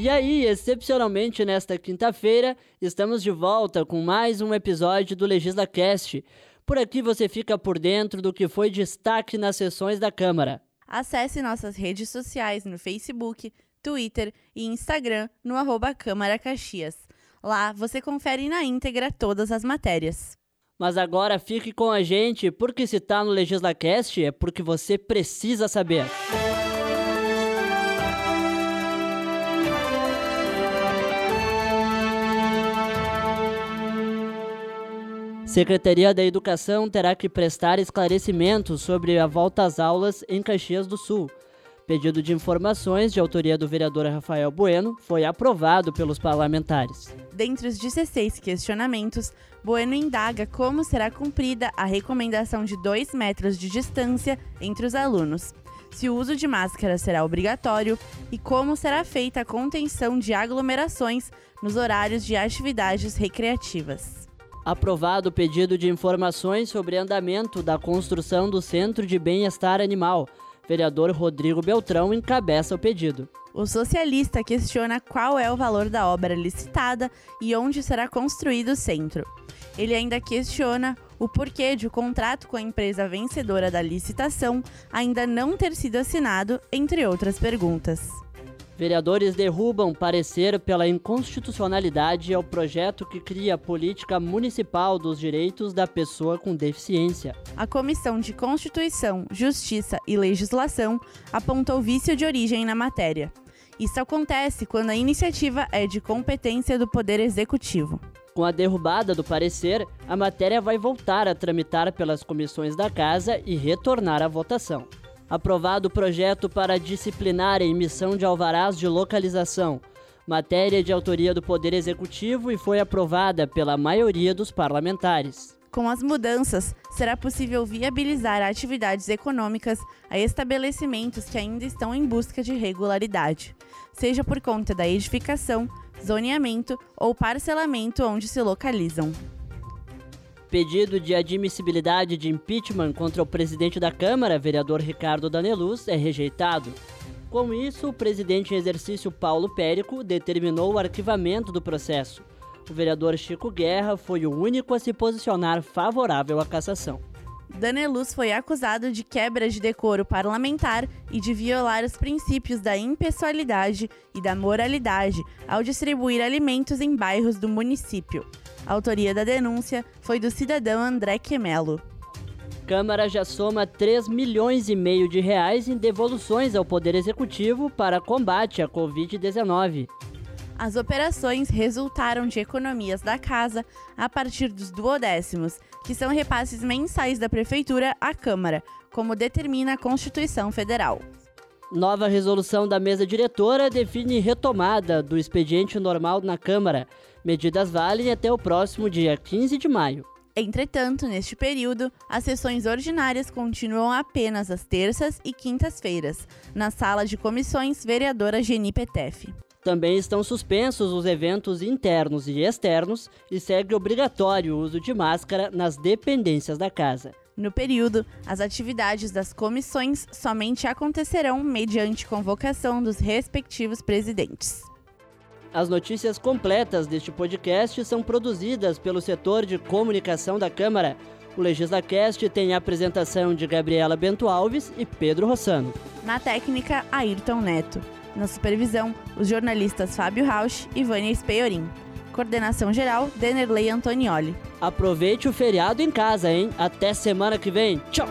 E aí, excepcionalmente nesta quinta-feira, estamos de volta com mais um episódio do LegislaCast. Por aqui você fica por dentro do que foi destaque nas sessões da Câmara. Acesse nossas redes sociais no Facebook, Twitter e Instagram no arroba Câmara Caxias. Lá você confere na íntegra todas as matérias. Mas agora fique com a gente, porque se tá no LegislaCast é porque você precisa saber. Secretaria da Educação terá que prestar esclarecimentos sobre a volta às aulas em Caxias do Sul. Pedido de informações de autoria do vereador Rafael Bueno foi aprovado pelos parlamentares. Dentre os 16 questionamentos, Bueno indaga como será cumprida a recomendação de 2 metros de distância entre os alunos, se o uso de máscara será obrigatório e como será feita a contenção de aglomerações nos horários de atividades recreativas aprovado o pedido de informações sobre andamento da construção do Centro de Bem-Estar Animal. Vereador Rodrigo Beltrão encabeça o pedido. O socialista questiona qual é o valor da obra licitada e onde será construído o centro. Ele ainda questiona o porquê de o contrato com a empresa vencedora da licitação ainda não ter sido assinado, entre outras perguntas. Vereadores derrubam parecer pela inconstitucionalidade ao projeto que cria a política municipal dos direitos da pessoa com deficiência. A Comissão de Constituição, Justiça e Legislação apontou vício de origem na matéria. Isso acontece quando a iniciativa é de competência do Poder Executivo. Com a derrubada do parecer, a matéria vai voltar a tramitar pelas comissões da Casa e retornar à votação aprovado o projeto para disciplinar a emissão de alvarás de localização, matéria de autoria do Poder Executivo e foi aprovada pela maioria dos parlamentares. Com as mudanças, será possível viabilizar atividades econômicas a estabelecimentos que ainda estão em busca de regularidade, seja por conta da edificação, zoneamento ou parcelamento onde se localizam. Pedido de admissibilidade de impeachment contra o presidente da Câmara, vereador Ricardo Daneluz, é rejeitado. Com isso, o presidente em exercício Paulo Périco determinou o arquivamento do processo. O vereador Chico Guerra foi o único a se posicionar favorável à cassação. Daneluz foi acusado de quebra de decoro parlamentar e de violar os princípios da impessoalidade e da moralidade ao distribuir alimentos em bairros do município. A autoria da denúncia foi do cidadão André Quemelo. Câmara já soma 3 milhões e meio de reais em devoluções ao Poder Executivo para combate à Covid-19. As operações resultaram de economias da casa a partir dos duodécimos, que são repasses mensais da Prefeitura à Câmara, como determina a Constituição Federal. Nova resolução da mesa diretora define retomada do expediente normal na Câmara. Medidas valem até o próximo dia 15 de maio. Entretanto, neste período, as sessões ordinárias continuam apenas às terças e quintas-feiras, na sala de comissões vereadora Geni Petef. Também estão suspensos os eventos internos e externos e segue obrigatório o uso de máscara nas dependências da casa. No período, as atividades das comissões somente acontecerão mediante convocação dos respectivos presidentes. As notícias completas deste podcast são produzidas pelo setor de comunicação da Câmara. O LegislaCast tem a apresentação de Gabriela Bento Alves e Pedro Rossano. Na técnica, Ayrton Neto. Na supervisão, os jornalistas Fábio Rausch e Vânia Speiorim. Coordenação geral, Denerley Antonioli. Aproveite o feriado em casa, hein? Até semana que vem. Tchau!